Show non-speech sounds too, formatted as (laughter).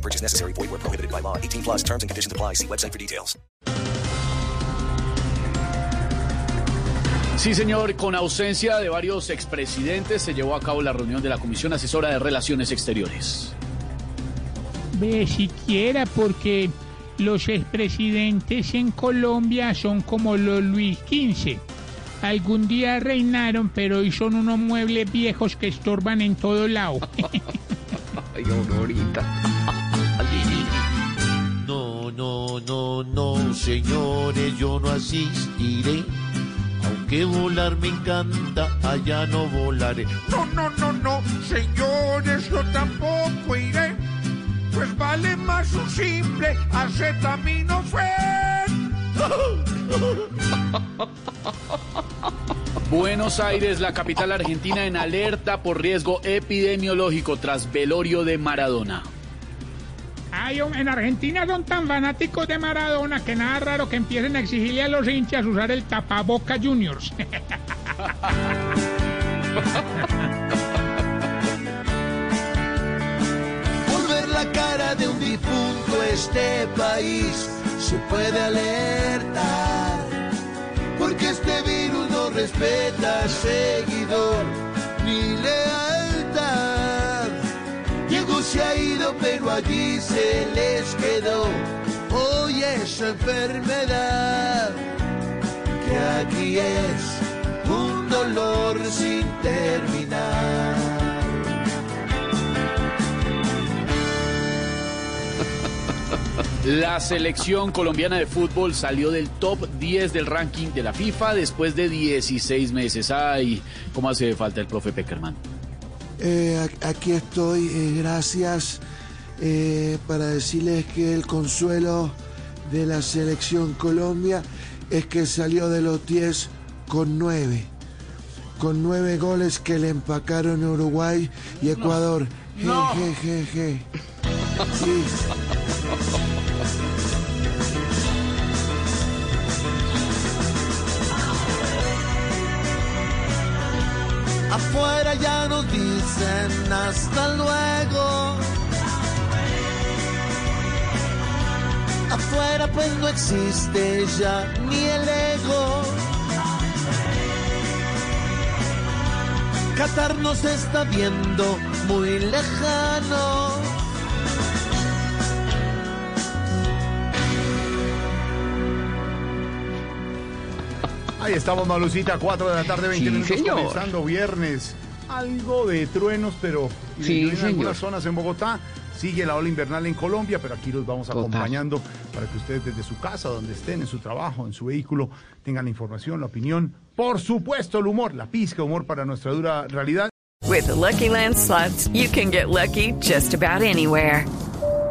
No purchase necessary. Void where prohibited by law. 18 plus terms and conditions apply. See website for details. Sí, señor, con ausencia de varios expresidentes se llevó a cabo la reunión de la Comisión Asesora de Relaciones Exteriores. Ve siquiera porque los expresidentes en Colombia son como los Luis XV. Algún día reinaron, pero hoy son unos muebles viejos que estorban en todo lado. (laughs) (laughs) Ay, Aurorita. (laughs) No, no, no, no, señores, yo no asistiré. Aunque volar me encanta, allá no volaré. No, no, no, no, señores, yo tampoco iré. Pues vale más un simple acetaminofén. (laughs) Buenos Aires, la capital argentina, en alerta por riesgo epidemiológico tras velorio de Maradona. Ay, en Argentina son tan fanáticos de Maradona que nada raro que empiecen a exigirle a los hinchas usar el tapaboca juniors. (laughs) Volver la cara de un difunto este país se puede alertar. Respeta seguidor ni lealtad. Diego se ha ido, pero allí se les quedó. Hoy esa enfermedad que aquí es La selección colombiana de fútbol salió del top 10 del ranking de la FIFA después de 16 meses. Ay, cómo hace falta el profe Peckerman. Eh, aquí estoy, eh, gracias eh, para decirles que el consuelo de la selección Colombia es que salió de los 10 con 9, con 9 goles que le empacaron Uruguay y Ecuador. Je, je, je, je. Sí. Afuera ya nos dicen hasta luego. Afuera pues no existe ya ni el ego. Qatar nos está viendo muy lejano. Ahí estamos, Malucita, 4 de la tarde, 20 Sí, minutos, señor. comenzando viernes. Algo de truenos, pero Sí, en señor. algunas zonas en Bogotá. Sigue la ola invernal en Colombia, pero aquí los vamos Total. acompañando para que ustedes desde su casa, donde estén, en su trabajo, en su vehículo, tengan la información, la opinión, por supuesto el humor, la pizca de humor para nuestra dura realidad. With the Lucky Land slots, you can get lucky just about anywhere.